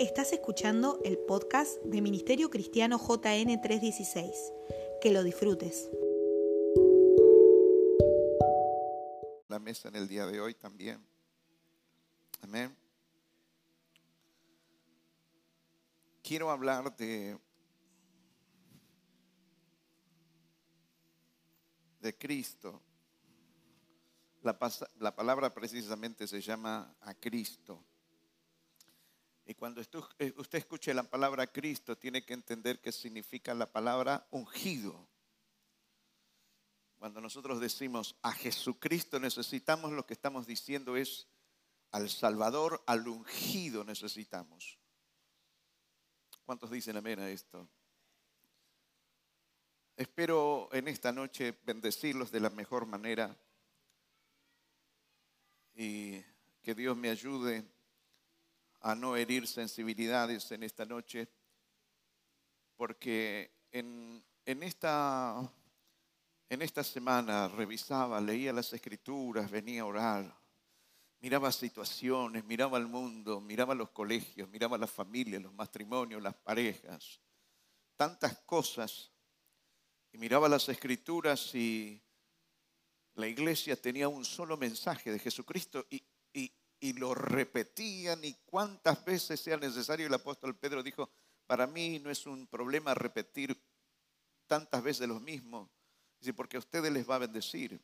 Estás escuchando el podcast de Ministerio Cristiano JN 316. Que lo disfrutes. La mesa en el día de hoy también. Amén. Quiero hablar de de Cristo. La, la palabra precisamente se llama a Cristo. Y cuando eh, usted escuche la palabra Cristo, tiene que entender que significa la palabra ungido. Cuando nosotros decimos a Jesucristo necesitamos, lo que estamos diciendo es al Salvador, al ungido necesitamos. ¿Cuántos dicen amén a esto? Espero en esta noche bendecirlos de la mejor manera y que Dios me ayude a no herir sensibilidades en esta noche, porque en, esta, en esta semana revisaba, leía las escrituras, venía a orar, miraba situaciones, miraba el mundo, miraba los colegios, miraba las familias, los matrimonios, las parejas, tantas cosas, y miraba las escrituras y la iglesia tenía un solo mensaje de Jesucristo y, y lo repetían y cuántas veces sea necesario. El apóstol Pedro dijo, para mí no es un problema repetir tantas veces los mismos, porque a ustedes les va a bendecir.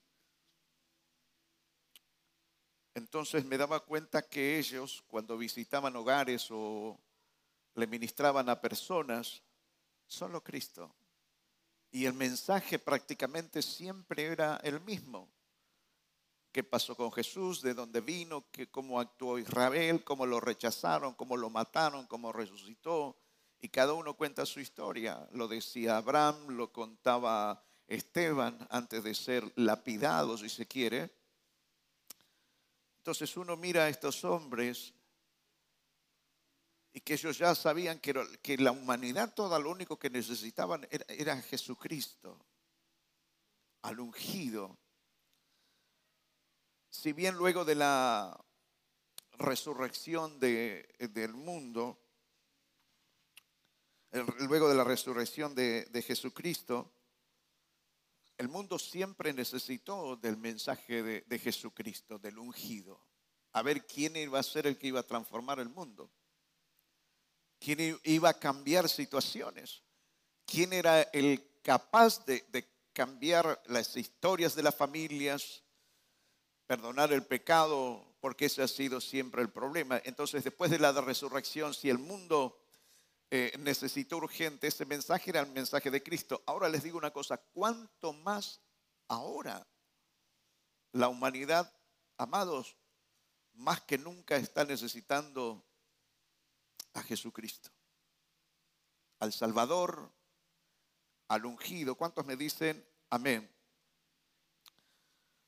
Entonces me daba cuenta que ellos, cuando visitaban hogares o le ministraban a personas, solo Cristo. Y el mensaje prácticamente siempre era el mismo qué pasó con Jesús, de dónde vino, cómo actuó Israel, cómo lo rechazaron, cómo lo mataron, cómo resucitó. Y cada uno cuenta su historia. Lo decía Abraham, lo contaba Esteban antes de ser lapidado, si se quiere. Entonces uno mira a estos hombres y que ellos ya sabían que, que la humanidad toda lo único que necesitaban era, era Jesucristo, al ungido si bien luego de la resurrección del mundo, luego de la resurrección de, Jesucristo, el mundo siempre necesitó del mensaje de, de, Jesucristo, del ungido. A ver quién iba a ser el que iba a transformar el mundo. Quién iba a cambiar situaciones. Quién era el capaz de, de cambiar las historias de las familias, perdonar el pecado, porque ese ha sido siempre el problema. Entonces, después de la resurrección, si el mundo eh, necesitó urgente, ese mensaje era el mensaje de Cristo. Ahora les digo una cosa, ¿cuánto más ahora la humanidad, amados, más que nunca está necesitando a Jesucristo, al Salvador, al ungido? ¿Cuántos me dicen amén?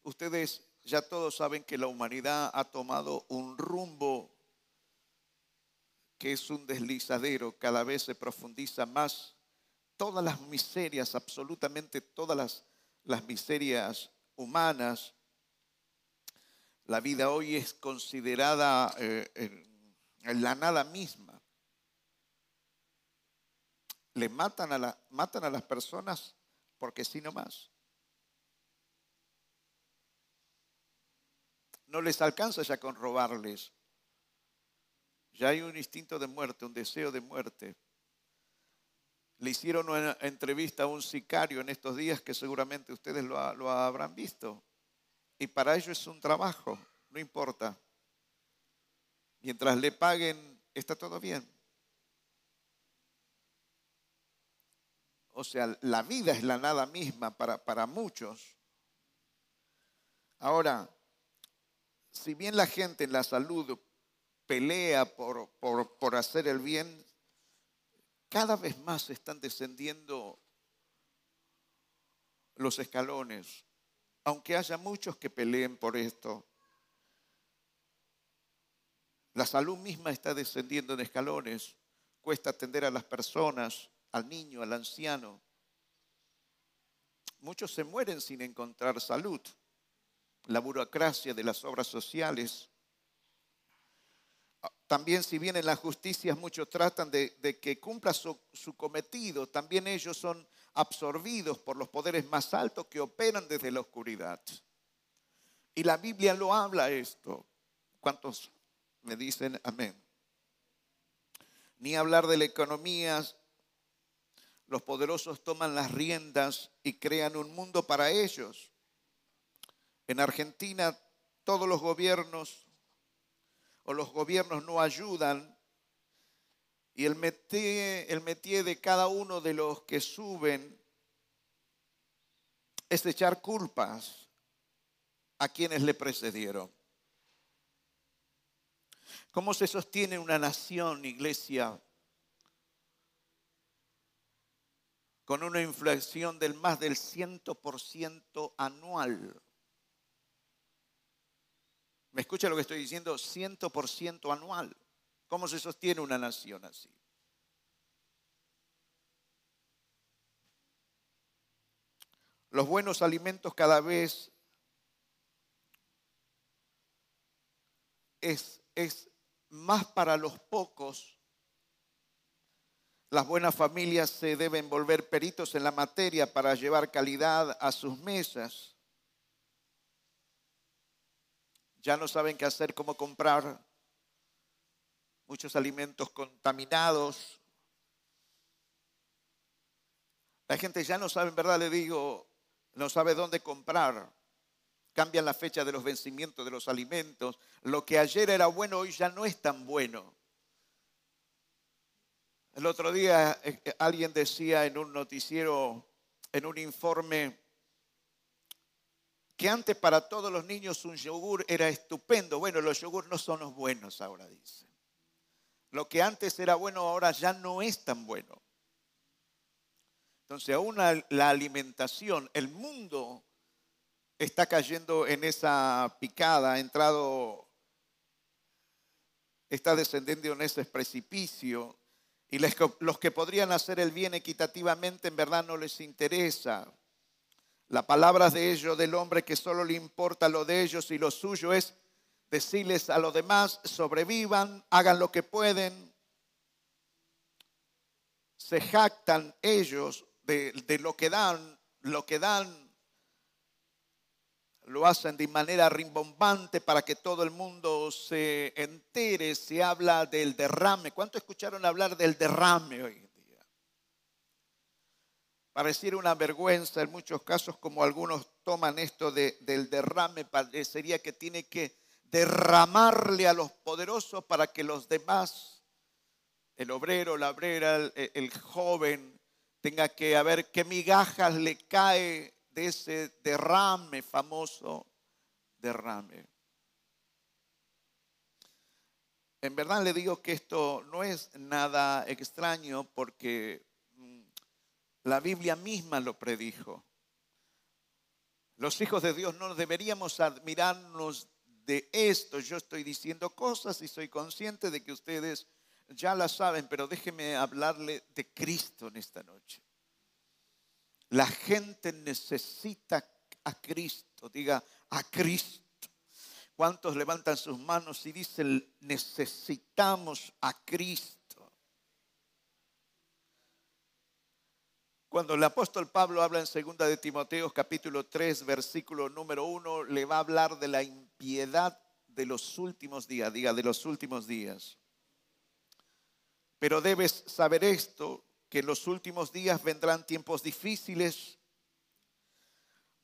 Ustedes ya todos saben que la humanidad ha tomado un rumbo que es un deslizadero, cada vez se profundiza más. Todas las miserias, absolutamente todas las, las miserias humanas, la vida hoy es considerada eh, la nada misma. Le matan a, la, matan a las personas porque sí no no les alcanza ya con robarles. Ya hay un instinto de muerte, un deseo de muerte. Le hicieron una entrevista a un sicario en estos días que seguramente ustedes lo, lo habrán visto. Y para ello es un trabajo, no importa. Mientras le paguen, está todo bien. O sea, la vida es la nada misma para, para muchos. Ahora, si bien la gente en la salud pelea por, por, hacer el bien, cada vez más están descendiendo los escalones, aunque haya muchos que peleen por esto. La salud misma está descendiendo en escalones, cuesta atender a las personas, al niño, al anciano. Muchos se mueren sin encontrar salud la burocracia de las obras sociales, También si bien en las justicias muchos tratan de, que cumpla su, su cometido, también ellos son absorbidos por los poderes más altos que operan desde la oscuridad. Y la Biblia lo habla esto. ¿Cuántos me dicen amén? Ni hablar de la economía. Los poderosos toman las riendas y crean un mundo para ellos. En Argentina todos los gobiernos o los gobiernos no ayudan y el métier, el de cada uno de los que suben es echar culpas a quienes le precedieron. ¿Cómo se sostiene una nación, iglesia, con una inflación del más del 100% anual? ¿Me escucha lo que estoy diciendo? 100% anual. ¿Cómo se sostiene una nación así? Los buenos alimentos cada vez es, es más para los pocos. Las buenas familias se deben volver peritos en la materia para llevar calidad a sus mesas. Ya no saben qué hacer, cómo comprar muchos alimentos contaminados. La gente ya no sabe, en verdad le digo, no sabe dónde comprar. Cambian la fecha de los vencimientos de los alimentos. Lo que ayer era bueno hoy ya no es tan bueno. El otro día eh, eh, alguien decía en un noticiero, en un informe, que antes para todos los niños un yogur era estupendo. Bueno, los yogur no son los buenos ahora, dice. Lo que antes era bueno ahora ya no es tan bueno. Entonces, aún la alimentación, el mundo está cayendo en esa picada, ha entrado, está descendiendo en ese precipicio. Y los que podrían hacer el bien equitativamente en verdad no les interesa. La palabra de ellos, del hombre que solo le importa lo de ellos y lo suyo es decirles a los demás, sobrevivan, hagan lo que pueden. Se jactan ellos de, lo que dan, lo que dan, lo hacen de manera rimbombante para que todo el mundo se entere, se habla del derrame. ¿Cuánto escucharon hablar del derrame hoy? Pareciera una vergüenza en muchos casos como algunos toman esto del derrame, parecería que tiene que derramarle a los poderosos para que los demás, el obrero, la obrera, el, joven, tenga que a ver qué migajas le cae de ese derrame famoso, derrame. En verdad le digo que esto no es nada extraño porque la Biblia misma lo predijo. Los hijos de Dios no deberíamos admirarnos de esto. Yo estoy diciendo cosas y soy consciente de que ustedes ya las saben, pero déjeme hablarle de Cristo en esta noche. La gente necesita a Cristo, diga a Cristo. ¿Cuántos levantan sus manos y dicen necesitamos a Cristo? Cuando el apóstol Pablo habla en 2 de Timoteo capítulo 3 versículo número 1, le va a hablar de la impiedad de los últimos días, diga, de los últimos días. Pero debes saber esto, que en los últimos días vendrán tiempos difíciles,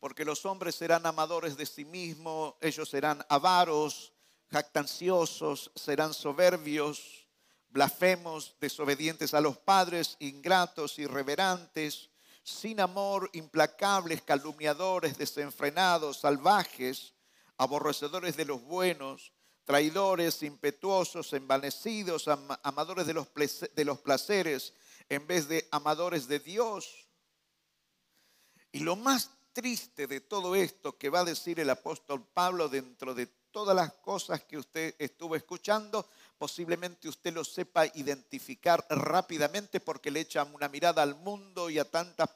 porque los hombres serán amadores de sí mismos, ellos serán avaros, jactanciosos, serán soberbios blasfemos, desobedientes a los padres, ingratos, irreverantes, sin amor, implacables, calumniadores, desenfrenados, salvajes, aborrecedores de los buenos, traidores, impetuosos, envanecidos, amadores de los, de los placeres en vez de amadores de Dios. Y lo más triste de todo esto que va a decir el apóstol Pablo dentro de todas las cosas que usted estuvo escuchando, posiblemente usted lo sepa identificar rápidamente porque le echa una mirada al mundo y a tantas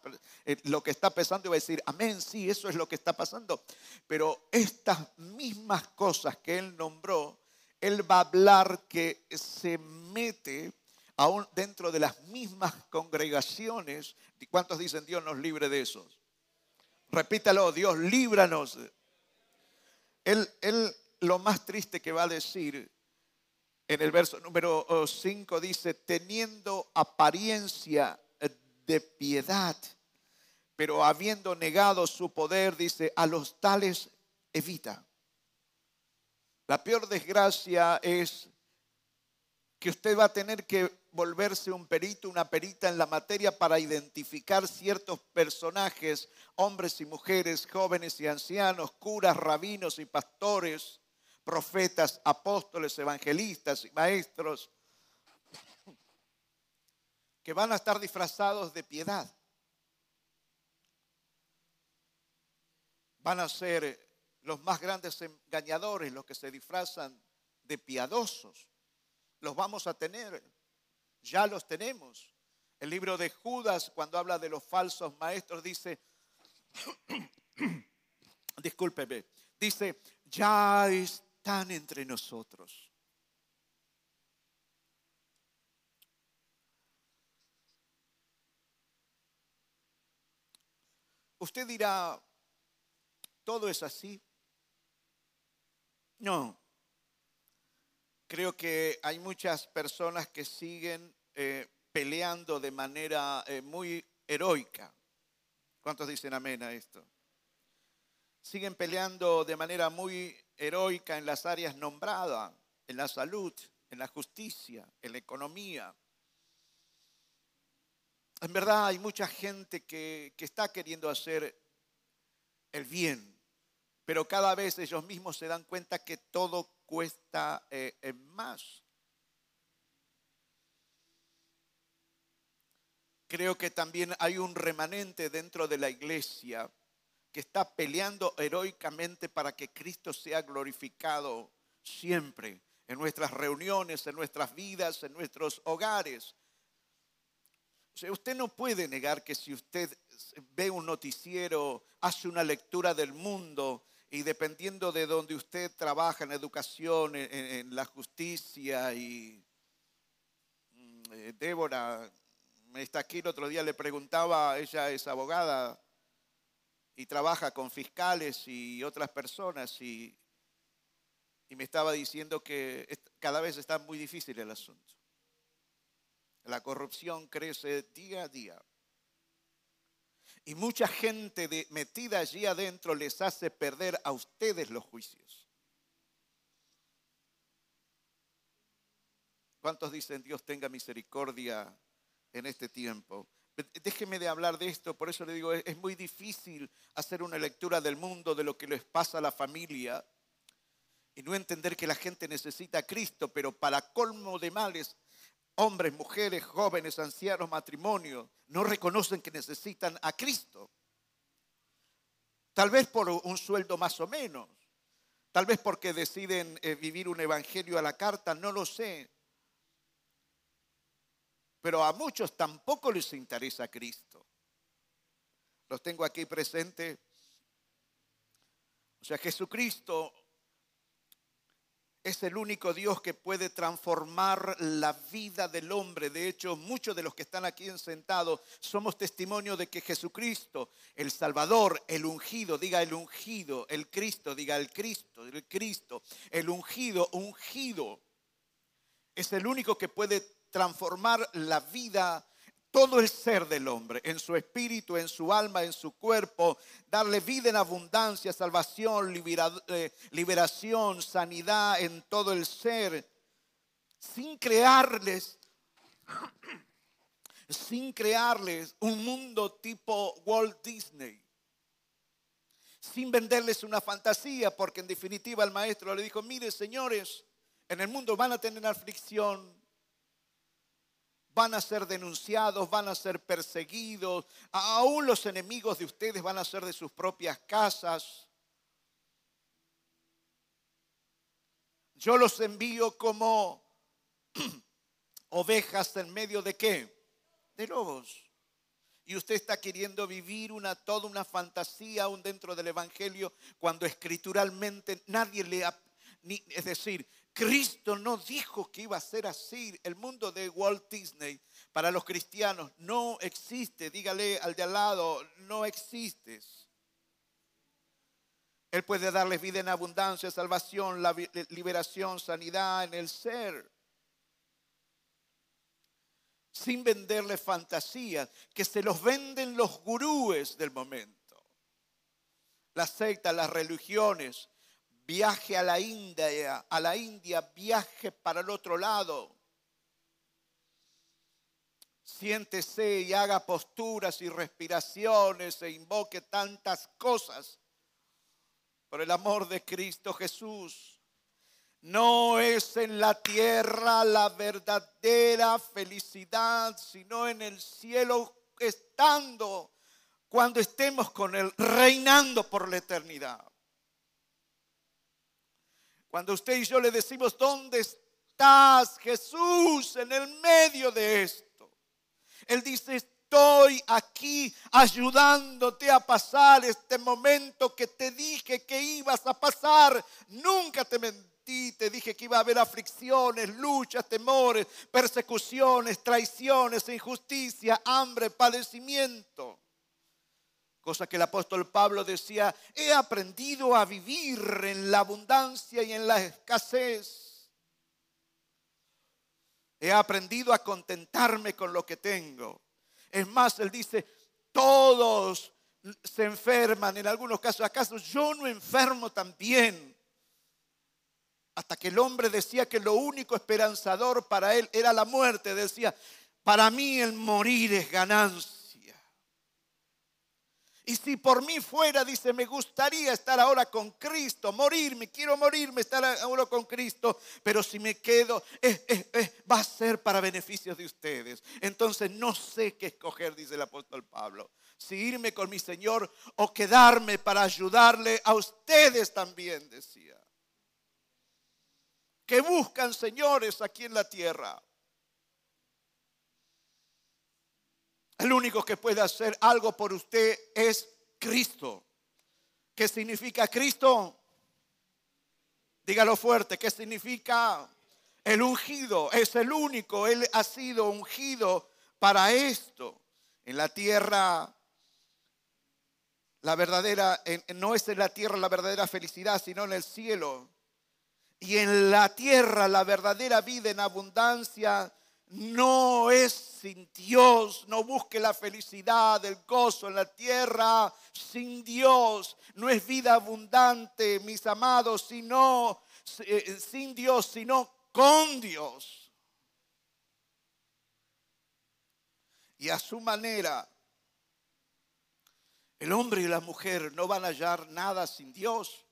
eh, lo que está pasando y va a decir, amén, sí, eso es lo que está pasando. Pero estas mismas cosas que él nombró Él va a hablar que se mete aún dentro de las mismas congregaciones. ¿Cuántos dicen Dios nos libre de esos? Repítalo, Dios líbranos. Él, él lo más triste que va a decir en el verso número 5 dice, teniendo apariencia de piedad, pero habiendo negado su poder, dice, a los tales evita. La peor desgracia es que usted va a tener que volverse un perito, una perita en la materia para identificar ciertos personajes, hombres y mujeres, jóvenes y ancianos, curas, rabinos y pastores, profetas, apóstoles, evangelistas y maestros, que van a estar disfrazados de piedad. Van a ser los más grandes engañadores, los que se disfrazan de piadosos. Los vamos a tener, ya los tenemos. El libro de Judas, cuando habla de los falsos maestros, dice, discúlpeme, dice, ya están entre nosotros. Usted dirá, ¿todo es así? No. Creo que hay muchas personas que siguen eh, peleando de manera eh, muy heroica. ¿Cuántos dicen amén a esto? Siguen peleando de manera muy heroica en las áreas nombradas, en la salud, en la justicia, en la economía. En verdad hay mucha gente que, que está queriendo hacer el bien, pero cada vez ellos mismos se dan cuenta que todo cuesta eh, más. Creo que también hay un remanente dentro de la iglesia que está peleando heroicamente para que Cristo sea glorificado siempre en nuestras reuniones, en nuestras vidas, en nuestros hogares. Usted no puede negar que si usted ve un noticiero, hace una lectura del mundo, y dependiendo de donde usted trabaja en educación, en, la justicia y mm, eh, Débora está aquí el otro día, le preguntaba, ella es abogada y trabaja con fiscales y otras personas y, y me estaba diciendo que cada vez está muy difícil el asunto. La corrupción crece día a día. Y mucha gente metida allí adentro les hace perder a ustedes los juicios. ¿Cuántos dicen Dios tenga misericordia en este tiempo? Déjeme de hablar de esto, por eso le digo, es muy difícil hacer una lectura del mundo, de lo que les pasa a la familia, y no entender que la gente necesita a Cristo, pero para colmo de males hombres, mujeres, jóvenes, ancianos, matrimonios, no reconocen que necesitan a Cristo. Tal vez por un sueldo más o menos, tal vez porque deciden eh, vivir un evangelio a la carta, no lo sé. Pero a muchos tampoco les interesa Cristo. Los tengo aquí presentes. O sea, Jesucristo es el único Dios que puede transformar la vida del hombre. De hecho, muchos de los que están aquí sentados somos testimonio de que Jesucristo, el Salvador, el ungido, diga el ungido, el Cristo, diga el Cristo, el Cristo, el ungido, ungido, es el único que puede transformar la vida todo el ser del hombre, en su espíritu, en su alma, en su cuerpo, darle vida en abundancia, salvación, eh, liberación, sanidad en todo el ser, sin crearles, sin crearles un mundo tipo Walt Disney, sin venderles una fantasía, porque en definitiva el maestro le dijo, mire señores, en el mundo van a tener aflicción, van a ser denunciados, van a ser perseguidos, aún los enemigos de ustedes van a ser de sus propias casas. Yo los envío como ovejas en medio de qué? De lobos. Y usted está queriendo vivir una toda una fantasía aún dentro del evangelio cuando escrituralmente nadie le ni, es decir, Cristo no dijo que iba a ser así. El mundo de Walt Disney para los cristianos no existe. Dígale al de al lado, no existes. Él puede darles vida en abundancia, salvación, liberación, sanidad en el ser. Sin venderles fantasías, que se los venden los gurúes del momento. Las sectas, las religiones, viaje a la India, a la India, viaje para el otro lado. Siéntese y haga posturas y respiraciones e invoque tantas cosas por el amor de Cristo Jesús. No es en la tierra la verdadera felicidad, sino en el cielo estando cuando estemos con Él, reinando por la eternidad. Cuando usted y yo le decimos, ¿dónde estás Jesús en el medio de esto? Él dice, estoy aquí ayudándote a pasar este momento que te dije que ibas a pasar. Nunca te mentí, te dije que iba a haber aflicciones, luchas, temores, persecuciones, traiciones, injusticia, hambre, padecimiento. Cosa que el apóstol Pablo decía, he aprendido a vivir en la abundancia y en la escasez. He aprendido a contentarme con lo que tengo. Es más, él dice, todos se enferman en algunos casos. ¿Acaso yo no enfermo también? Hasta que el hombre decía que lo único esperanzador para él era la muerte. Decía, para mí el morir es ganancia. Y si por mí fuera, dice, me gustaría estar ahora con Cristo, morirme, quiero morirme, estar ahora con Cristo, pero si me quedo, va a ser para beneficios de ustedes. Entonces no sé qué escoger, dice el apóstol Pablo, si irme con mi Señor o quedarme para ayudarle a ustedes también, decía. Que buscan señores aquí en la tierra. El único que puede hacer algo por usted es Cristo. ¿Qué significa Cristo? Dígalo fuerte, ¿qué significa? El ungido es el único, Él ha sido ungido para esto. En la tierra, la verdadera, no es en la tierra la verdadera felicidad, sino en el cielo. Y en la tierra la verdadera vida en abundancia no es sin Dios, no busque la felicidad, el gozo en la tierra sin Dios, no es vida abundante, mis amados, sino eh, sin Dios, sino con Dios. Y a su manera, el hombre y la mujer no van a hallar nada sin Dios.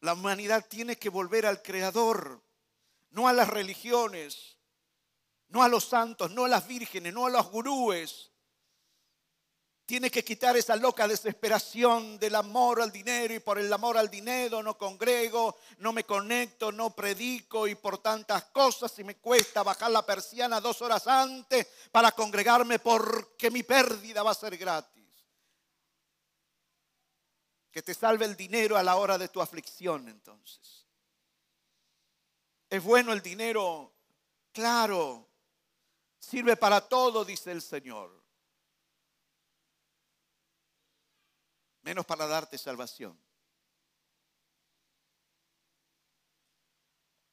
La humanidad tiene que volver al Creador no a las religiones, no a los santos, no a las vírgenes, no a los gurúes. Tiene que quitar esa loca desesperación del amor al dinero y por el amor al dinero no congrego, no me conecto, no predico y por tantas cosas y me cuesta bajar la persiana dos horas antes para congregarme porque mi pérdida va a ser gratis. Que te salve el dinero a la hora de tu aflicción entonces. ¿Es bueno el dinero? Claro. Sirve para todo, dice el Señor. Menos para darte salvación.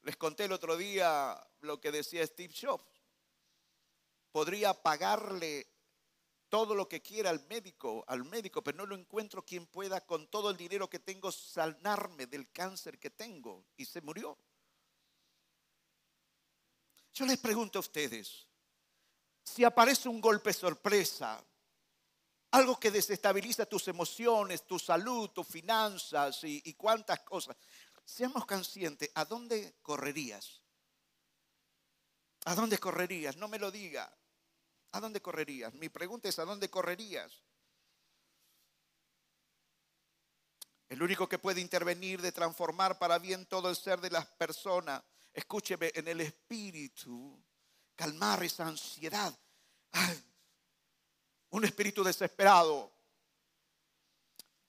Les conté el otro día lo que decía Steve Jobs. Podría pagarle todo lo que quiera al médico, al médico, pero no lo encuentro quien pueda con todo el dinero que tengo sanarme del cáncer que tengo. Y se murió. Yo les pregunto a ustedes, si aparece un golpe sorpresa, algo que desestabiliza tus emociones, tu salud, tus finanzas y, cuántas cosas, seamos conscientes, ¿a dónde correrías? ¿A dónde correrías? No me lo diga. ¿A dónde correrías? Mi pregunta es, ¿a dónde correrías? El único que puede intervenir de transformar para bien todo el ser de las personas escúcheme, en el espíritu, calmar esa ansiedad. un espíritu desesperado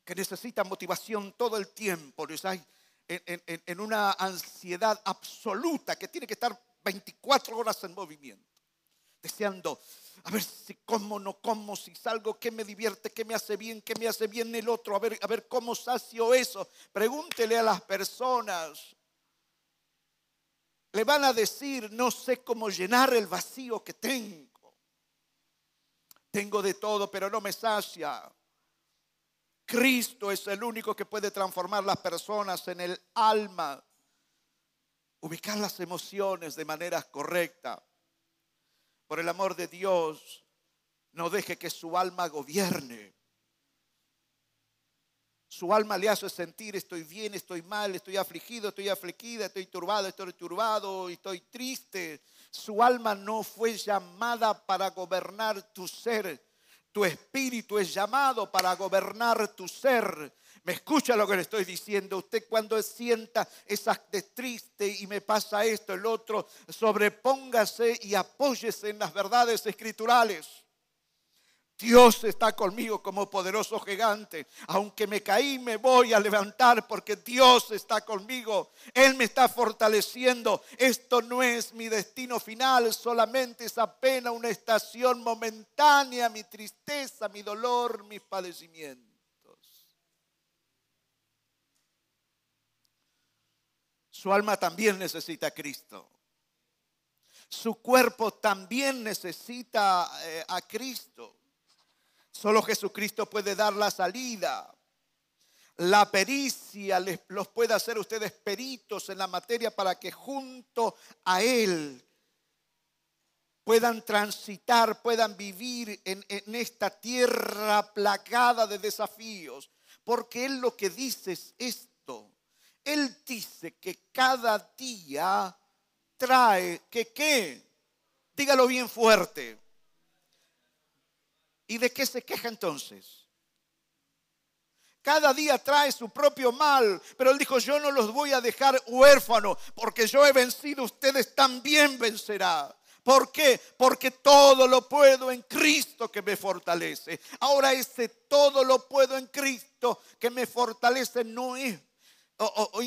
que necesita motivación todo el tiempo. en, una ansiedad absoluta que tiene que estar 24 horas en movimiento, deseando a ver si como, no como, si salgo, qué me divierte, qué me hace bien, qué me hace bien el otro, a ver, a ver cómo sacio eso. Pregúntele a las personas. Le van a decir, no sé cómo llenar el vacío que tengo. Tengo de todo, pero no me sacia. Cristo es el único que puede transformar las personas en el alma, ubicar las emociones de manera correcta. Por el amor de Dios, no deje que su alma gobierne. Su alma le hace sentir estoy bien, estoy mal, estoy afligido, estoy afligida, estoy turbado, estoy turbado, estoy triste. Su alma no fue llamada para gobernar tu ser. Tu espíritu es llamado para gobernar tu ser. Me escucha lo que le estoy diciendo. Usted cuando sienta esa de triste y me pasa esto, el otro, sobrepóngase y apóyese en las verdades escriturales. Dios está conmigo como poderoso gigante. Aunque me caí, me voy a levantar porque Dios está conmigo. Él me está fortaleciendo. Esto no es mi destino final, solamente es apenas una estación momentánea, mi tristeza, mi dolor, mis padecimientos. Su alma también necesita a Cristo. Su cuerpo también necesita eh, a Cristo. Solo Jesucristo puede dar la salida. La pericia los puede hacer ustedes peritos en la materia para que junto a Él puedan transitar, puedan vivir en, en esta tierra plagada de desafíos. Porque Él lo que dice es esto. Él dice que cada día trae, que qué, dígalo bien fuerte, ¿Y de qué se queja entonces? Cada día trae su propio mal, pero él dijo, yo no los voy a dejar huérfanos, porque yo he vencido, ustedes también vencerán. ¿Por qué? Porque todo lo puedo en Cristo que me fortalece. Ahora ese todo lo puedo en Cristo que me fortalece no es o,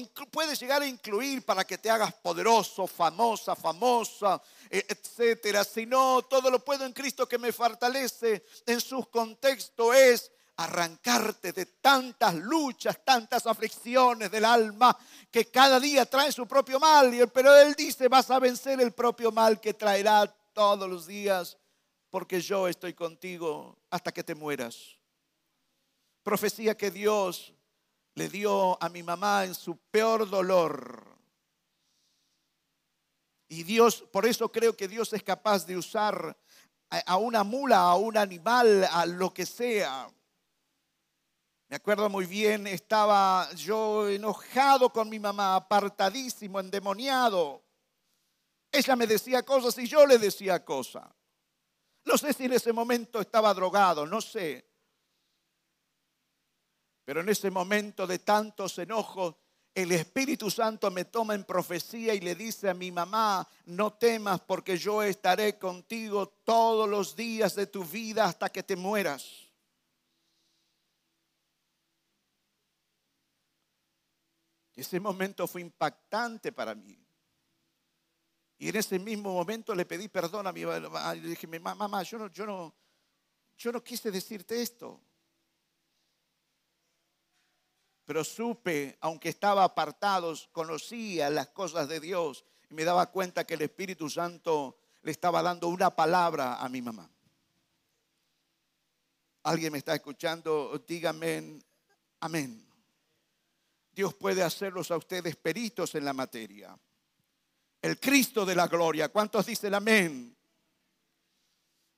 llegar a incluir para que te hagas poderoso, famosa, famosa, e, etcétera. Si no, todo lo puedo en Cristo que me fortalece. En su contexto es arrancarte de tantas luchas, tantas aflicciones del alma que cada día trae su propio mal. Pero Él dice, vas a vencer el propio mal que traerá todos los días porque yo estoy contigo hasta que te mueras. Profecía que Dios le dio a mi mamá en su peor dolor. Y Dios, por eso creo que Dios es capaz de usar a una mula, a un animal, a lo que sea. Me acuerdo muy bien, estaba yo enojado con mi mamá, apartadísimo, endemoniado. Ella me decía cosas y yo le decía cosas. No sé si en ese momento estaba drogado, no sé. Pero en ese momento de tantos enojos, el Espíritu Santo me toma en profecía y le dice a mi mamá, no temas porque yo estaré contigo todos los días de tu vida hasta que te mueras. Ese momento fue impactante para mí. Y en ese mismo momento le pedí perdón a mi mamá. Le dije, mamá, yo no, yo no, yo no quise decirte esto. Pero supe, aunque estaba apartado, conocía las cosas de Dios y me daba cuenta que el Espíritu Santo le estaba dando una palabra a mi mamá. ¿Alguien me está escuchando? Dígame amén. Dios puede hacerlos a ustedes peritos en la materia. El Cristo de la gloria. ¿Cuántos dicen amén?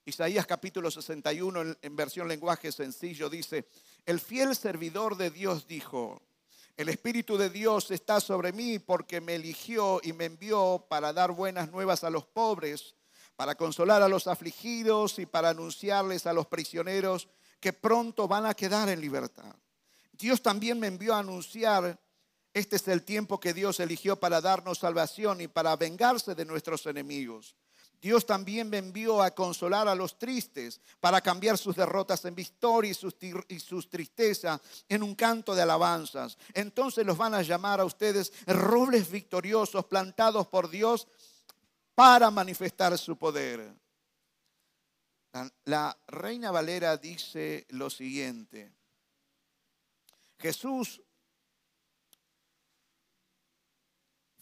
Isaías capítulo 61 en, versión lenguaje sencillo dice, el fiel servidor de Dios dijo, el Espíritu de Dios está sobre mí porque me eligió y me envió para dar buenas nuevas a los pobres, para consolar a los afligidos y para anunciarles a los prisioneros que pronto van a quedar en libertad. Dios también me envió a anunciar, este es el tiempo que Dios eligió para darnos salvación y para vengarse de nuestros enemigos Dios también me envió a consolar a los tristes, para cambiar sus derrotas en victoria y sus, tristezas en un canto de alabanzas. Entonces los van a llamar a ustedes robles victoriosos plantados por Dios para manifestar su poder. La reina Valera dice lo siguiente. Jesús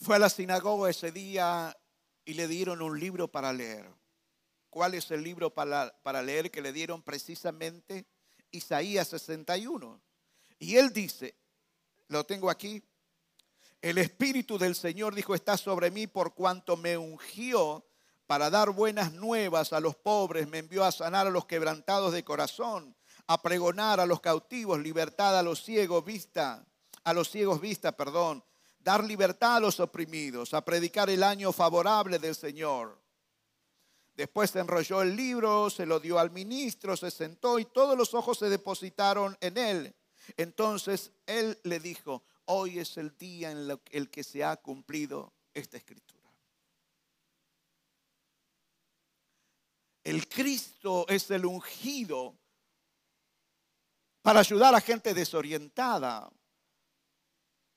fue a la sinagoga ese día y le dieron un libro para leer. ¿Cuál es el libro para, para leer que le dieron precisamente? Isaías 61. Y él dice, lo tengo aquí, el Espíritu del Señor dijo, está sobre mí por cuanto me ungió para dar buenas nuevas a los pobres, me envió a sanar a los quebrantados de corazón, a pregonar a los cautivos, libertad a los ciegos, vista, a los ciegos vista, perdón, dar libertad a los oprimidos, a predicar el año favorable del Señor. Después se enrolló el libro, se lo dio al ministro, se sentó y todos los ojos se depositaron en él. Entonces él le dijo, hoy es el día en el que se ha cumplido esta escritura. El Cristo es el ungido para ayudar a gente desorientada,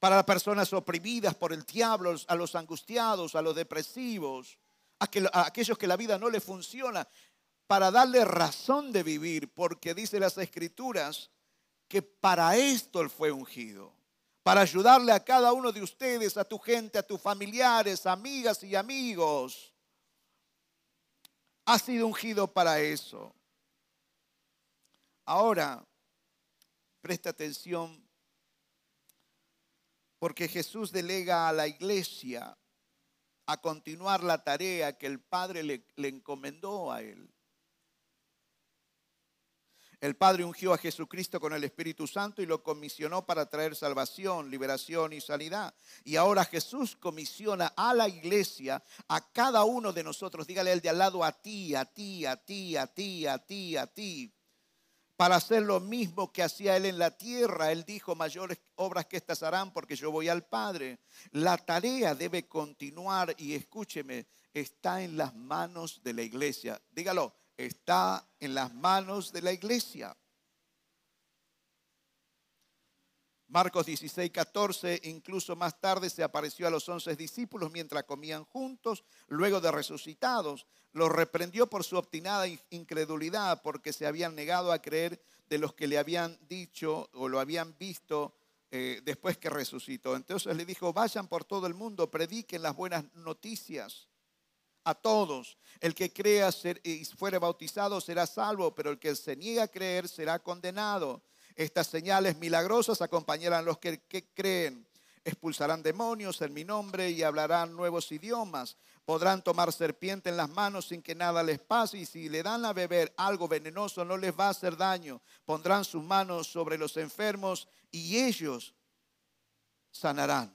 para las personas oprimidas por el diablo, a los angustiados, a los depresivos, a, aquellos que la vida no le funciona, para darle razón de vivir, porque dice las escrituras que para esto él fue ungido, para ayudarle a cada uno de ustedes, a tu gente, a tus familiares, amigas y amigos. Ha sido ungido para eso. Ahora, presta atención porque Jesús delega a la iglesia a continuar la tarea que el Padre le, encomendó a él. El Padre ungió a Jesucristo con el Espíritu Santo y lo comisionó para traer salvación, liberación y sanidad. Y ahora Jesús comisiona a la iglesia, a cada uno de nosotros, dígale el de al lado, a ti, a ti, a ti, a ti, a ti, a ti, para hacer lo mismo que hacía él en la tierra. Él dijo, mayores obras que estas harán porque yo voy al Padre. La tarea debe continuar y escúcheme, está en las manos de la iglesia. Dígalo, está en las manos de la iglesia. Marcos 16, 14, incluso más tarde se apareció a los once discípulos mientras comían juntos, luego de resucitados. Los reprendió por su obstinada incredulidad, porque se habían negado a creer de los que le habían dicho o lo habían visto eh, después que resucitó. Entonces le dijo, vayan por todo el mundo, prediquen las buenas noticias a todos. El que crea y fuere bautizado será salvo, pero el que se niega a creer será condenado. Estas señales milagrosas acompañarán a los que, creen. Expulsarán demonios en mi nombre y hablarán nuevos idiomas. Podrán tomar serpiente en las manos sin que nada les pase y si le dan a beber algo venenoso no les va a hacer daño. Pondrán sus manos sobre los enfermos y ellos sanarán.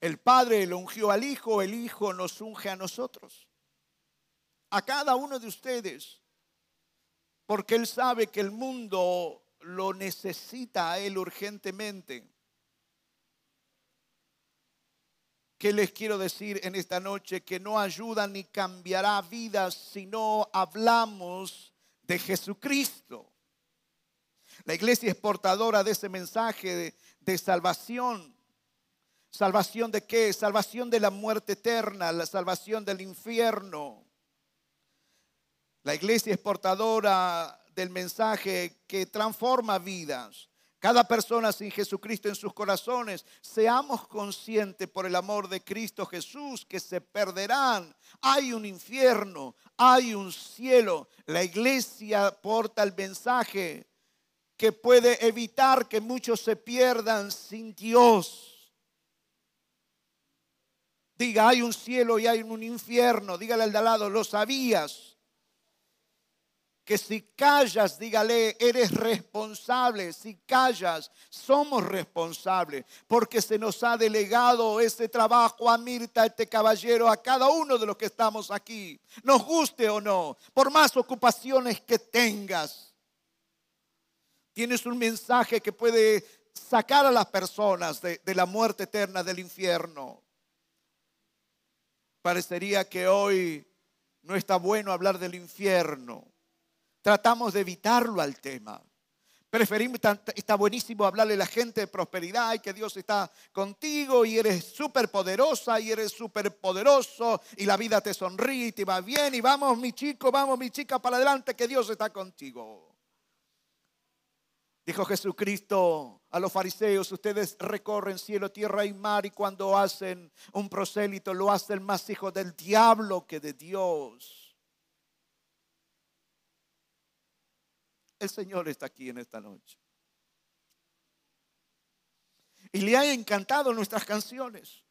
El Padre lo ungió al Hijo, el Hijo nos unge a nosotros. A cada uno de ustedes porque Él sabe que el mundo lo necesita a Él urgentemente. ¿Qué les quiero decir en esta noche? Que no ayuda ni cambiará vidas si no hablamos de Jesucristo. La iglesia es portadora de ese mensaje de, de, salvación. ¿Salvación de qué? Salvación de la muerte eterna, la salvación del infierno. La iglesia es portadora del mensaje que transforma vidas. Cada persona sin Jesucristo en sus corazones, seamos conscientes por el amor de Cristo Jesús que se perderán. Hay un infierno, hay un cielo. La iglesia porta el mensaje que puede evitar que muchos se pierdan sin Dios. Diga, hay un cielo y hay un infierno. Dígale al de al lado, lo sabías que si callas, dígale, eres responsable. Si callas, somos responsables, porque se nos ha delegado ese trabajo a Mirta, este caballero, a cada uno de los que estamos aquí, nos guste o no, por más ocupaciones que tengas. Tienes un mensaje que puede sacar a las personas de la muerte eterna del infierno. Parecería que hoy no está bueno hablar del infierno. Tratamos de evitarlo al tema. Preferimos, está buenísimo hablarle a la gente de prosperidad y que Dios está contigo y eres súper poderosa y eres súper poderoso y la vida te sonríe y te va bien y vamos mi chico, vamos mi chica para adelante que Dios está contigo. Dijo Jesucristo a los fariseos, ustedes recorren cielo, tierra y mar y cuando hacen un prosélito lo hacen más hijo del diablo que de Dios. El Señor está aquí en esta noche. Y le ha encantado nuestras canciones.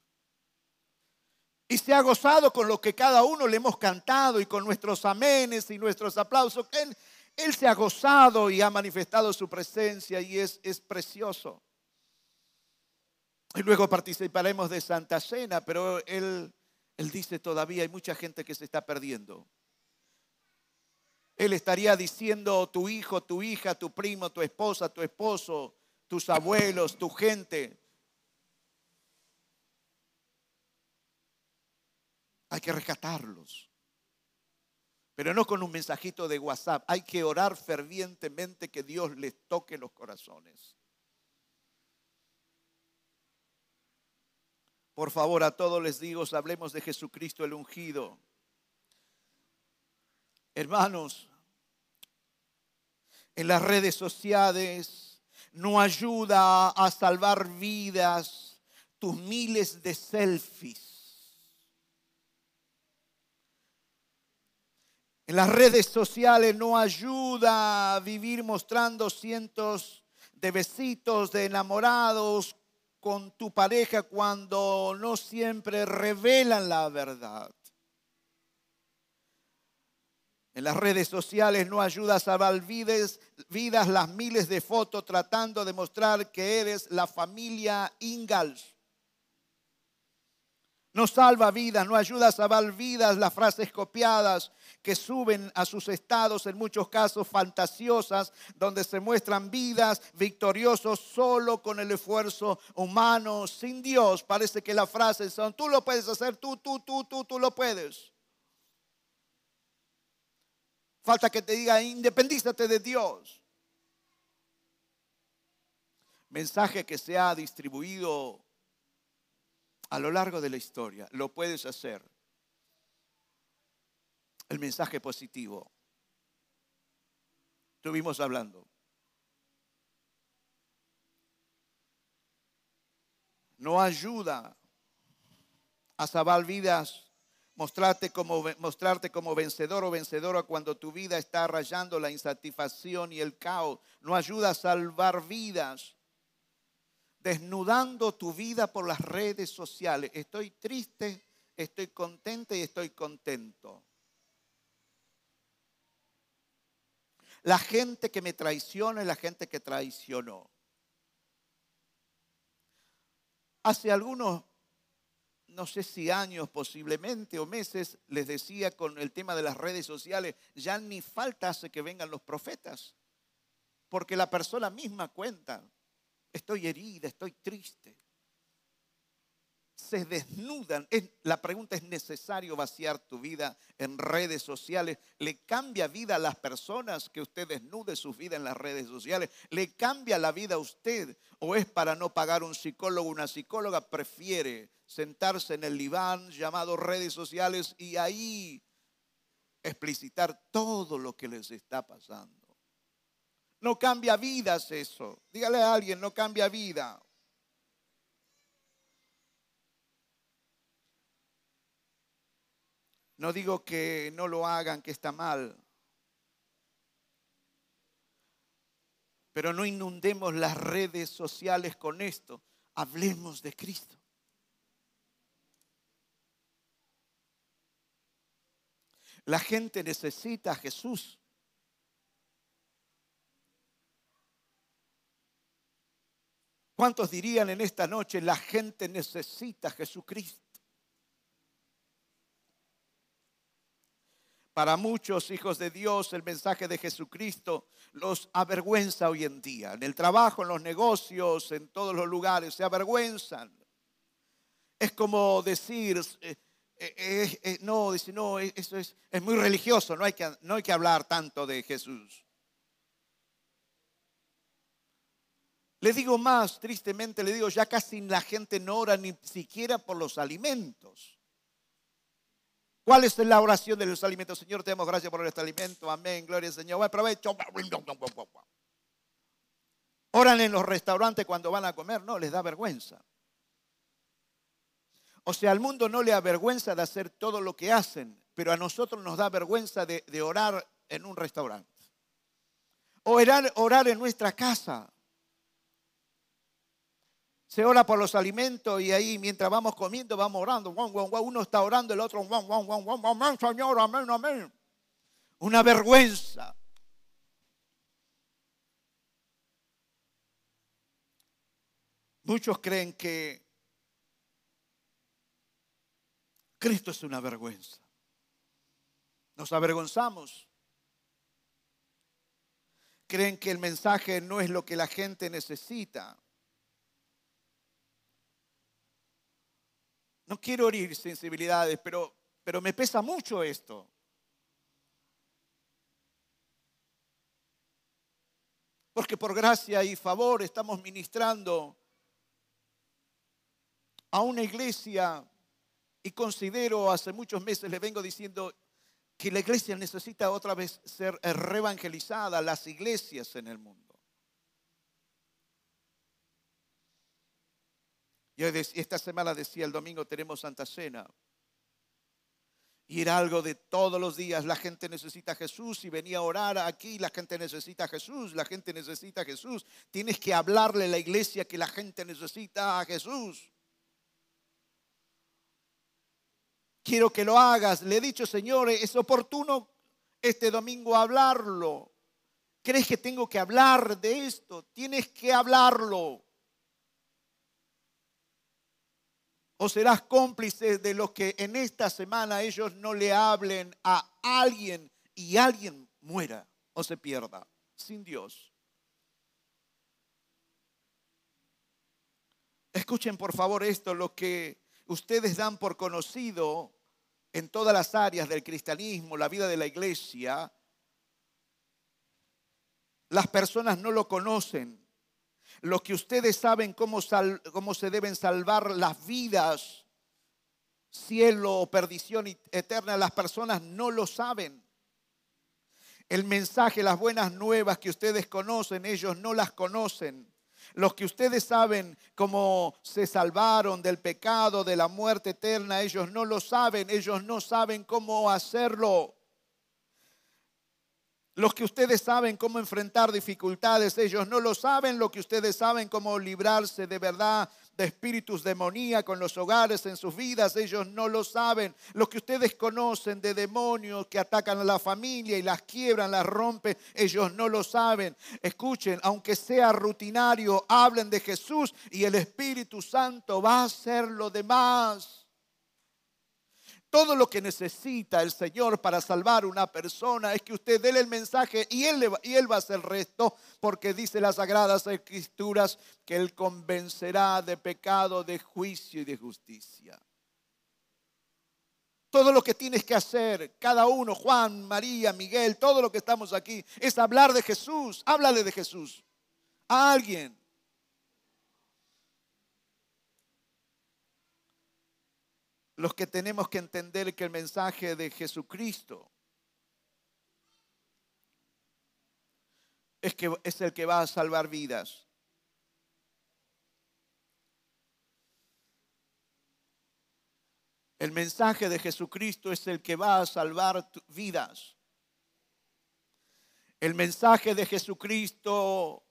Y se ha gozado con lo que cada uno le hemos cantado y con nuestros amenes y nuestros aplausos. Él, él se ha gozado y ha manifestado su presencia y es, es precioso. Y luego participaremos de Santa Cena, pero él, él dice todavía hay mucha gente que se está perdiendo. Él estaría diciendo tu hijo, tu hija, tu primo, tu esposa, tu esposo, tus abuelos, tu gente. Hay que rescatarlos pero no con un mensajito de WhatsApp. Hay que orar fervientemente que Dios les toque los corazones. Por favor, a todos les digo, hablemos de Jesucristo el ungido. Hermanos, en las redes sociales no ayuda a salvar vidas tus miles de selfies En las redes sociales no ayuda a vivir mostrando cientos de besitos de enamorados con tu pareja cuando no siempre revelan la verdad. En las redes sociales no ayuda a salvar vidas, vidas las miles de fotos tratando de mostrar que eres la familia Ingalls no salva vidas, no ayuda a salvar vidas las frases copiadas que suben a sus estados, en muchos casos fantasiosas, donde se muestran vidas victoriosos solo con el esfuerzo humano, sin Dios. Parece que las frases son, tú lo puedes hacer, tú, tú, tú, tú, tú lo puedes. Falta que te diga, independízate de Dios. Mensaje que se ha distribuido a lo largo de la historia. Lo puedes hacer. El mensaje positivo. Estuvimos hablando. No ayuda a salvar vidas mostrarte como, mostrarte como vencedor o vencedora cuando tu vida está rayando la insatisfacción y el caos. No ayuda a salvar vidas desnudando tu vida por las redes sociales. Estoy triste, estoy contenta y estoy contento. La gente que me traiciona es la gente que traicionó. Hace algunos, no sé si años posiblemente o meses, les decía con el tema de las redes sociales, ya ni falta hace que vengan los profetas, porque la persona misma cuenta estoy herida, estoy triste. Se desnudan. la pregunta es necesario vaciar tu vida en redes sociales. ¿Le cambia vida a las personas que usted desnude su vida en las redes sociales? ¿Le cambia la vida a usted? ¿O es para no pagar un psicólogo, una psicóloga? Prefiere sentarse en el diván llamado redes sociales y ahí explicitar todo lo que les está pasando. No cambia vidas eso. Dígale a alguien, no cambia vida. No digo que no lo hagan, que está mal. Pero no inundemos las redes sociales con esto. Hablemos de Cristo. La gente necesita a Jesús. ¿Cuántos dirían en esta noche, la gente necesita a Jesucristo? Para muchos hijos de Dios el mensaje de Jesucristo los avergüenza hoy en día. En el trabajo, en los negocios, en todos los lugares, se avergüenzan. Es como decir, eh, eh, eh, no, dice, no, eso es, es muy religioso, no hay, que, no hay que hablar tanto de Jesús. Le digo más, tristemente le digo, ya casi la gente no ora ni siquiera por los alimentos. ¿Cuál es la oración de los alimentos? Señor, te damos gracias por este alimento. Amén. Gloria al Señor. Buen. Oran en los restaurantes cuando van a comer. No, les da vergüenza. O sea, al mundo no le avergüenza de hacer todo lo que hacen, pero a nosotros nos da vergüenza de, orar en un restaurante. O orar en nuestra casa. Se ora por los alimentos y ahí mientras vamos comiendo vamos orando. Uno está orando, el otro, Señor, amén, amén. Una vergüenza. Muchos creen que Cristo es una vergüenza. Nos avergonzamos. Creen que el mensaje no es lo que la gente necesita. No quiero herir sensibilidades, pero, pero me pesa mucho esto. Porque por gracia y favor estamos ministrando a una iglesia y considero, hace muchos meses le vengo diciendo que la iglesia necesita otra vez ser reevangelizada, las iglesias en el mundo. Y esta semana decía, el domingo tenemos Santa Cena. Y era algo de todos los días. La gente necesita a Jesús y venía a orar aquí. La gente necesita a Jesús. La gente necesita a Jesús. Tienes que hablarle a la iglesia que la gente necesita a Jesús. quiero que lo hagas. Le he dicho, Señor, es oportuno este domingo hablarlo. ¿Crees que tengo que hablar de esto? Tienes que hablarlo. O serás cómplice de los que en esta semana ellos no le hablen a alguien y alguien muera o se pierda sin Dios. Escuchen por favor esto, lo que ustedes dan por conocido en todas las áreas del cristianismo, la vida de la iglesia, las personas no lo conocen. Lo que ustedes saben cómo, cómo se deben salvar las vidas, cielo o perdición eterna, las personas no lo saben. El mensaje, las buenas nuevas que ustedes conocen, ellos no las conocen. Los que ustedes saben cómo se salvaron del pecado, de la muerte eterna, ellos no lo saben, ellos no saben cómo hacerlo. Los que ustedes saben cómo enfrentar dificultades, ellos no lo saben. Lo que ustedes saben cómo librarse de verdad de espíritus demoníacos en los hogares, en sus vidas, ellos no lo saben. Lo que ustedes conocen de demonios que atacan a la familia y las quiebran, las rompen, ellos no lo saben. Escuchen, aunque sea rutinario, hablen de Jesús y el Espíritu Santo va a hacer lo demás. Todo lo que necesita el Señor para salvar una persona es que usted dé el mensaje y él, y él va a hacer el resto, porque dice las Sagradas Escrituras que Él convencerá de pecado, de juicio y de justicia. Todo lo que tienes que hacer, cada uno, Juan, María, Miguel, todo lo que estamos aquí, es hablar de Jesús. Háblale de Jesús a alguien. Los que tenemos que entender que el mensaje de Jesucristo es, que, es el que va a salvar vidas. El mensaje de Jesucristo es el que va a salvar vidas. El mensaje de Jesucristo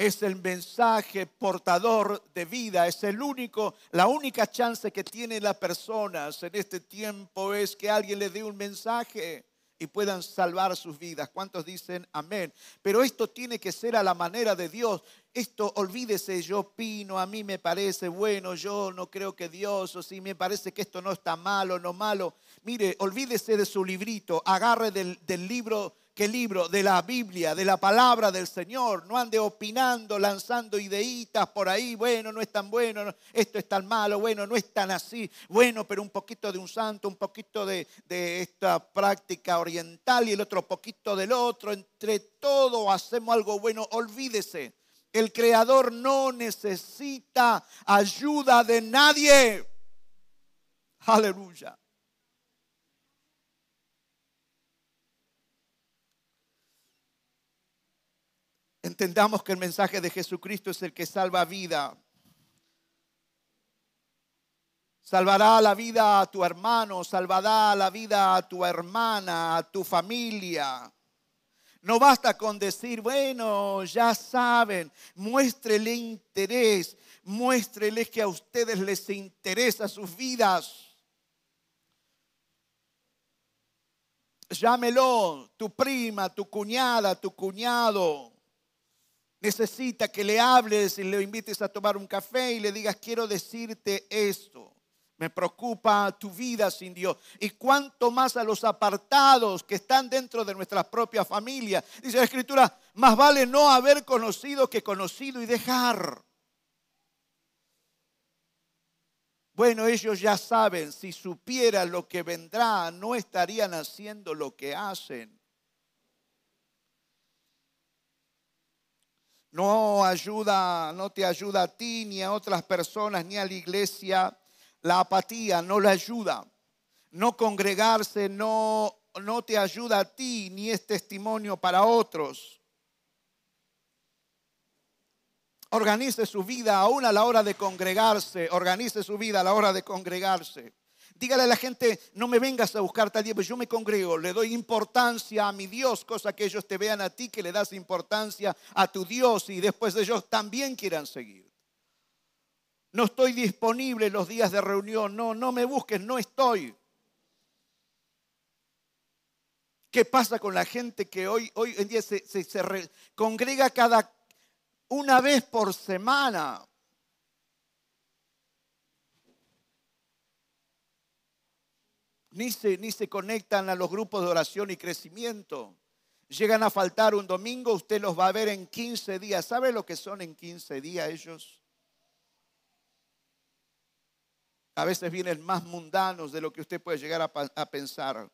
es el mensaje portador de vida, es el único, la única chance que tienen las personas en este tiempo es que alguien les dé un mensaje y puedan salvar sus vidas. ¿Cuántos dicen amén? Pero esto tiene que ser a la manera de Dios. Esto, olvídese, yo opino, a mí me parece bueno, yo no creo que Dios, o si me parece que esto no está malo, no malo. Mire, olvídese de su librito, agarre del, del libro qué libro? De la Biblia, de la palabra del Señor. No ande opinando, lanzando ideitas por ahí. Bueno, no es tan bueno, esto es tan malo, bueno, no es tan así. Bueno, pero un poquito de un santo, un poquito de, de esta práctica oriental y el otro poquito del otro. Entre todo hacemos algo bueno. Olvídese, el Creador no necesita ayuda de nadie. Aleluya. Entendamos que el mensaje de Jesucristo es el que salva vida. Salvará la vida a tu hermano, salvará la vida a tu hermana, a tu familia. No basta con decir, bueno, ya saben, muéstrele interés, muéstreles que a ustedes les interesa sus vidas. Llámelo, tu prima, tu cuñada, tu cuñado necesita que le hables y le invites a tomar un café y le digas, quiero decirte esto. Me preocupa tu vida sin Dios. Y cuanto más a los apartados que están dentro de nuestra propia familia. Dice la Escritura, más vale no haber conocido que conocido y dejar. Bueno, ellos ya saben, si supieran lo que vendrá, no estarían haciendo lo que hacen. No ayuda, no te ayuda a ti, ni a otras personas, ni a la iglesia. La apatía no la ayuda. No congregarse no, no te ayuda a ti, ni es testimonio para otros. Organice su vida aún a la hora de congregarse. Organice su vida a la hora de congregarse. Dígale a la gente, no me vengas a buscar tal día, pues yo me congrego, le doy importancia a mi Dios, cosa que ellos te vean a ti, que le das importancia a tu Dios y después ellos también quieran seguir. No estoy disponible los días de reunión, no, no me busques, no estoy. ¿Qué pasa con la gente que hoy, hoy en día se, se congrega cada una vez por semana? Ni se, ni se conectan a los grupos de oración y crecimiento. Llegan a faltar un domingo, usted los va a ver en 15 días. ¿Sabe lo que son en 15 días ellos? A veces vienen más mundanos de lo que usted puede llegar a, a pensar.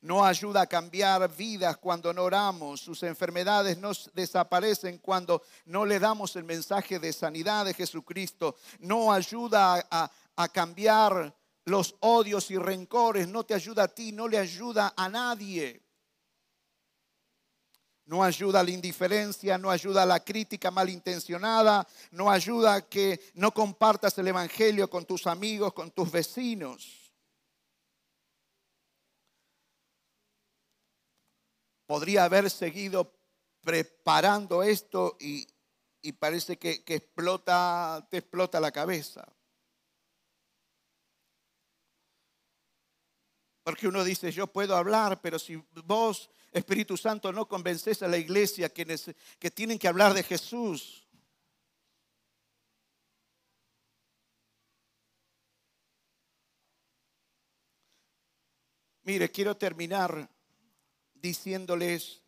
No ayuda a cambiar vidas cuando no oramos. Sus enfermedades no desaparecen cuando no le damos el mensaje de sanidad de Jesucristo. No ayuda a, a cambiar los odios y rencores, no te ayuda a ti, no le ayuda a nadie. No ayuda a la indiferencia, no ayuda a la crítica malintencionada, no ayuda a que no compartas el Evangelio con tus amigos, con tus vecinos. Podría haber seguido preparando esto y, parece que, que explota, te explota la cabeza. Porque uno dice, yo puedo hablar, pero si vos, Espíritu Santo, no convences a la iglesia que, que tienen que hablar de Jesús. Mire, quiero terminar diciéndoles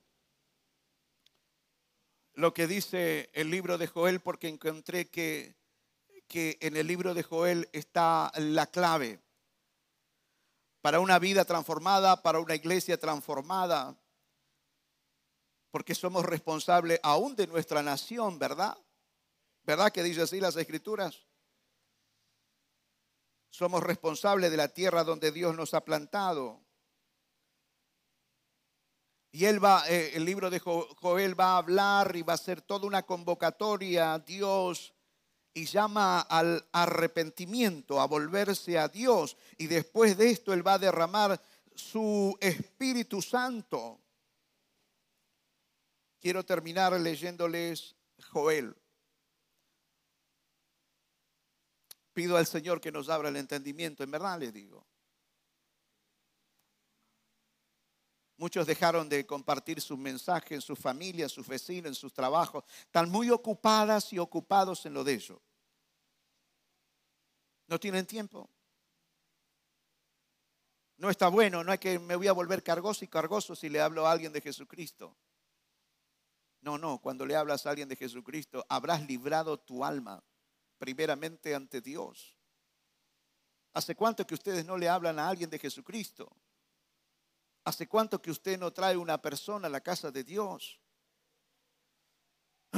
lo que dice el libro de Joel, porque encontré que, que en el libro de Joel está la clave para una vida transformada, para una iglesia transformada, porque somos responsables aún de nuestra nación, ¿verdad? ¿Verdad que dice así las escrituras? Somos responsables de la tierra donde Dios nos ha plantado. Y él va, eh, el libro de Joel va a hablar y va a ser toda una convocatoria Dios y llama al arrepentimiento, a volverse a Dios. Y después de esto Él va a derramar su Espíritu Santo. Quiero terminar leyéndoles Joel. Pido al Señor que nos abra el entendimiento, en verdad les digo. Muchos dejaron de compartir su mensaje en sus familias, en sus vecinos, en sus trabajos. Están muy ocupadas y ocupados en lo de ellos. No tienen tiempo. No está bueno, no hay que me voy a volver cargoso y cargoso si le hablo a alguien de Jesucristo. No, no, cuando le hablas a alguien de Jesucristo, habrás librado tu alma primeramente ante Dios. ¿Hace cuánto que ustedes no le hablan a alguien de Jesucristo? ¿Hace cuánto que usted no trae una persona a la casa de Dios?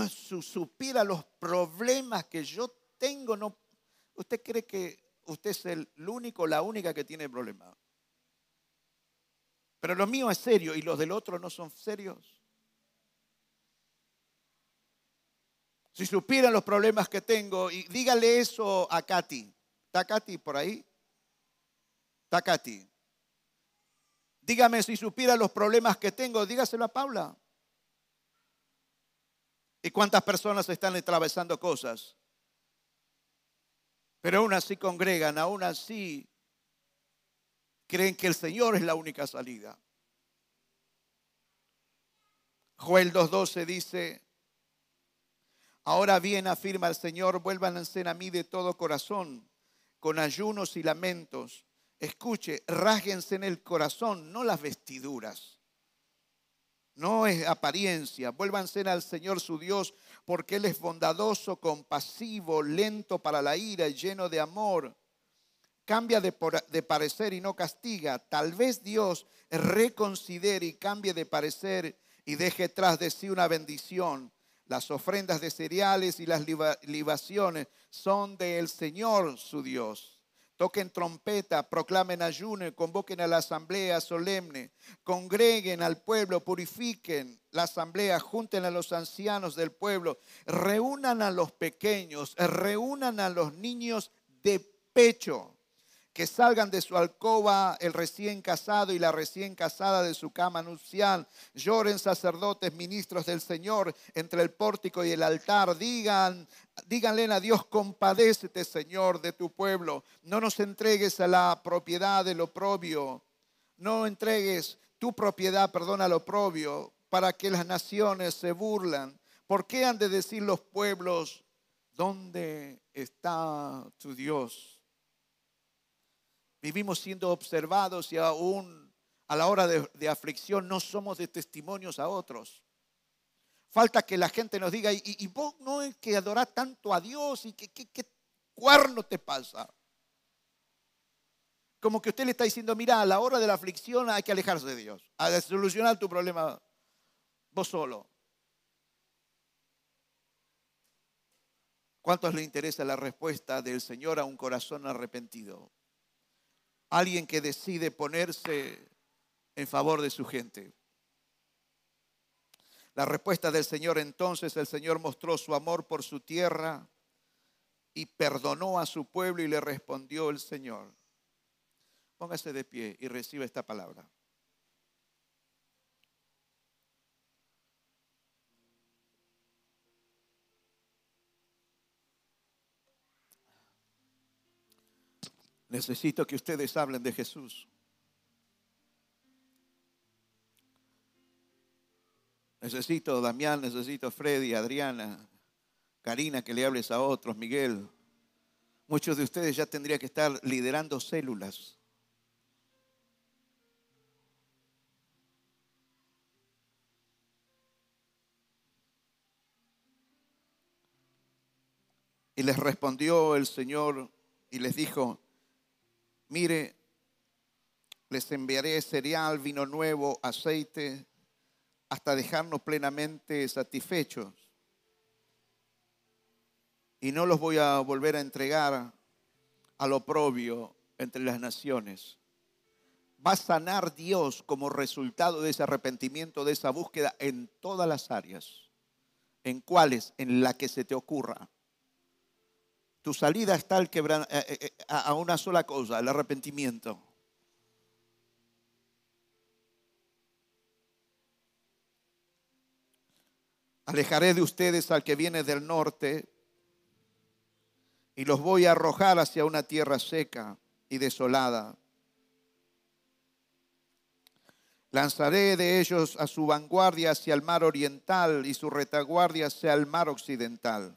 Si supiera los problemas que yo tengo, no, ¿usted cree que usted es el único, la única que tiene problemas? Pero lo mío es serio y los del otro no son serios. Si supieran los problemas que tengo, y dígale eso a Katy. ¿Está Katy por ahí? Está Katy. Dígame si supiera los problemas que tengo, dígaselo a Paula. ¿Y cuántas personas están atravesando cosas? Pero aún así congregan, aún así creen que el Señor es la única salida. Joel 2.12 dice, ahora bien afirma el Señor, vuélvanse a mí de todo corazón, con ayunos y lamentos. Escuche, rásguense en el corazón, no las vestiduras. No es apariencia. Vuélvanse al Señor su Dios, porque Él es bondadoso, compasivo, lento para la ira y lleno de amor cambia de, parecer y no castiga. Tal vez Dios reconsidere y cambie de parecer y deje tras de sí una bendición. Las ofrendas de cereales y las libaciones son del Señor su Dios. Toquen trompeta, proclamen ayuno, convoquen a la asamblea solemne, congreguen al pueblo, purifiquen la asamblea, junten a los ancianos del pueblo, reúnan a los pequeños, reúnan a los niños de pecho que salgan de su alcoba el recién casado y la recién casada de su cama nupcial. Lloren sacerdotes, ministros del Señor, entre el pórtico y el altar. Digan, díganle a Dios, compadécete, Señor, de tu pueblo. No nos entregues a la propiedad del oprobio. No entregues tu propiedad, perdona, al oprobio, para que las naciones se burlan. ¿Por qué han de decir los pueblos, ¿dónde está tu Dios? Vivimos siendo observados y aún a la hora de, aflicción no somos de testimonios a otros. Falta que la gente nos diga, y, vos no es que adorás tanto a Dios y qué cuerno te pasa. Como que usted le está diciendo, mira, a la hora de la aflicción hay que alejarse de Dios, a solucionar tu problema vos solo. ¿Cuántos le interesa la respuesta del Señor a un corazón arrepentido? Alguien que decide ponerse en favor de su gente. La respuesta del Señor entonces, el Señor mostró su amor por su tierra y perdonó a su pueblo y le respondió el Señor. Póngase de pie y reciba esta palabra. Necesito que ustedes hablen de Jesús. Necesito Damián, necesito Freddy, Adriana, Karina, que le hables a otros, Miguel. Muchos de ustedes ya tendrían que estar liderando células. Y les respondió el Señor y les dijo, mire, les enviaré cereal, vino nuevo, aceite, hasta dejarnos plenamente satisfechos. Y no los voy a volver a entregar al oprobio entre las naciones. Va a sanar Dios como resultado de ese arrepentimiento, de esa búsqueda en todas las áreas. ¿En cuáles? En la que se te ocurra. Tu salida está eh, eh, eh, a una sola cosa, el arrepentimiento. Alejaré de ustedes al que viene del norte y los voy a arrojar hacia una tierra seca y desolada. Lanzaré de ellos a su vanguardia hacia el mar oriental y su retaguardia hacia el mar occidental.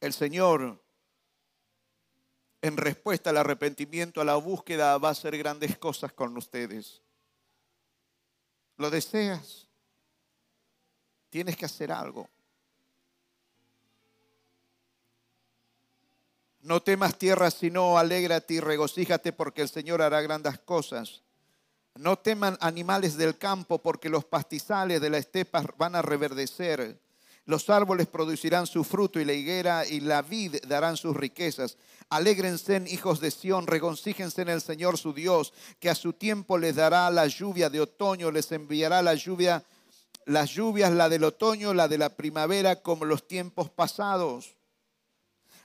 El Señor, en respuesta al arrepentimiento, a la búsqueda, va a hacer grandes cosas con ustedes. ¿Lo deseas? Tienes que hacer algo. No temas tierra, sino alégrate y regocíjate porque el Señor hará grandes cosas. No teman animales del campo porque los pastizales de la estepa van a reverdecer. Los árboles producirán su fruto y la higuera y la vid darán sus riquezas. Alégrense, hijos de Sión, regocíjense en el Señor su Dios, que a su tiempo les dará la lluvia de otoño, les enviará la lluvia, las lluvias, la del otoño, la de la primavera, como los tiempos pasados.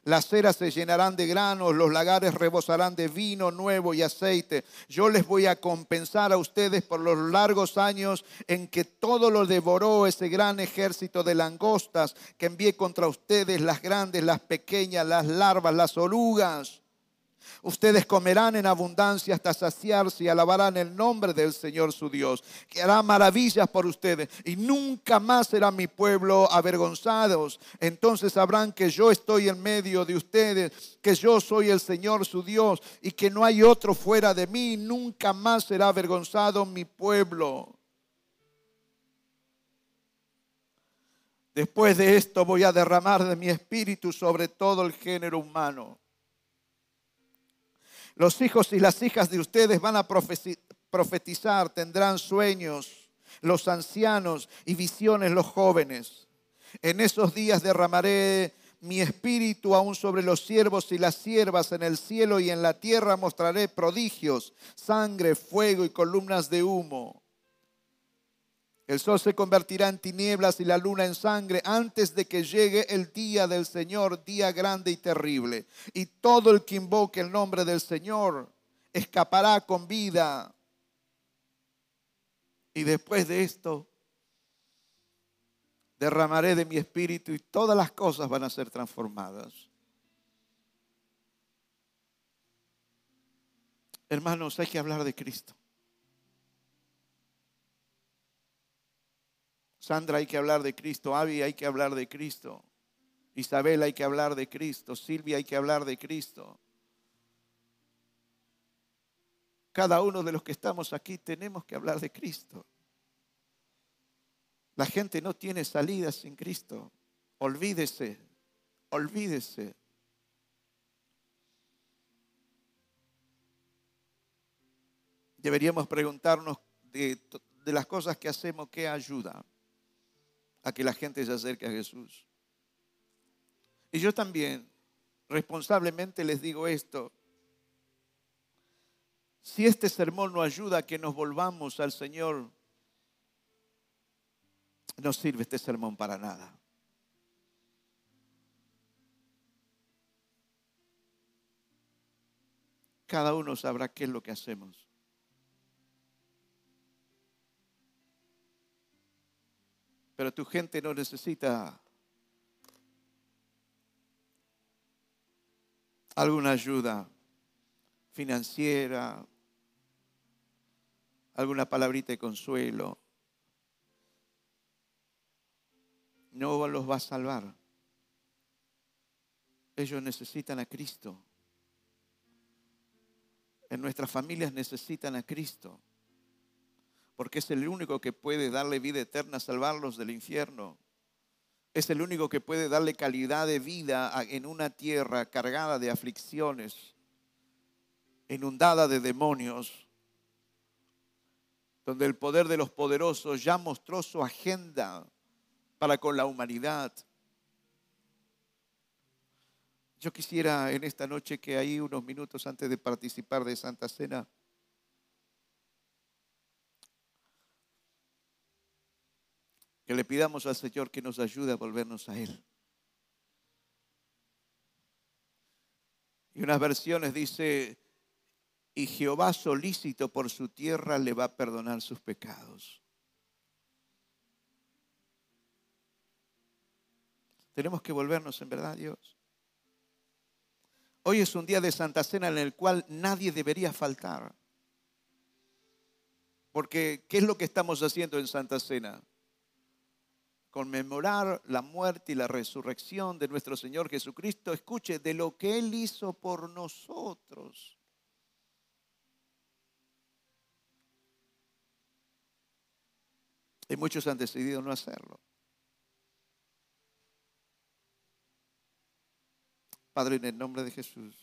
Las ceras se llenarán de granos, los lagares rebosarán de vino nuevo y aceite. Yo les voy a compensar a ustedes por los largos años en que todo lo devoró ese gran ejército de langostas que envié contra ustedes, las grandes, las pequeñas, las larvas, las orugas. Ustedes comerán en abundancia hasta saciarse y alabarán el nombre del Señor su Dios, que hará maravillas por ustedes y nunca más será mi pueblo avergonzados. Entonces sabrán que yo estoy en medio de ustedes, que yo soy el Señor su Dios y que no hay otro fuera de mí. Nunca más será avergonzado mi pueblo. Después de esto voy a derramar de mi espíritu sobre todo el género humano los hijos y las hijas de ustedes van a profetizar, tendrán sueños, los ancianos y visiones los jóvenes. En esos días derramaré mi espíritu aún sobre los siervos y las siervas en el cielo y en la tierra mostraré prodigios, sangre, fuego y columnas de humo. El sol se convertirá en tinieblas y la luna en sangre antes de que llegue el día del Señor, día grande y terrible. Y todo el que invoque el nombre del Señor escapará con vida. Y después de esto, derramaré de mi espíritu y todas las cosas van a ser transformadas. Hermanos, hay que hablar de Cristo. Sandra hay que hablar de Cristo, Avi hay que hablar de Cristo, Isabel hay que hablar de Cristo, Silvia hay que hablar de Cristo. Cada uno de los que estamos aquí tenemos que hablar de Cristo. La gente no tiene salida sin Cristo. Olvídese, olvídese. Deberíamos preguntarnos de, de las cosas que hacemos, ¿qué ayuda? A que la gente se acerque a Jesús. Y yo también responsablemente les digo esto. Si este sermón no ayuda a que nos volvamos al Señor, no sirve este sermón para nada. Cada uno sabrá qué es lo que hacemos. Pero tu gente no necesita alguna ayuda financiera, alguna palabrita de consuelo. No los va a salvar. Ellos necesitan a Cristo. En nuestras familias necesitan a Cristo porque es el único que puede darle vida eterna, salvarlos del infierno. Es el único que puede darle calidad de vida en una tierra cargada de aflicciones, inundada de demonios, donde el poder de los poderosos ya mostró su agenda para con la humanidad. Yo quisiera en esta noche que ahí unos minutos antes de participar de Santa Cena, que le pidamos al Señor que nos ayude a volvernos a Él. Y unas versiones dice, y Jehová solícito por su tierra le va a perdonar sus pecados. Tenemos que volvernos en verdad, Dios. Hoy es un día de Santa Cena en el cual nadie debería faltar. Porque, ¿qué es lo que estamos haciendo en Santa Cena? Conmemorar la muerte y la resurrección de nuestro Señor Jesucristo, escuche, de lo que Él hizo por nosotros. Y muchos han decidido no hacerlo. Padre, en el nombre de Jesús,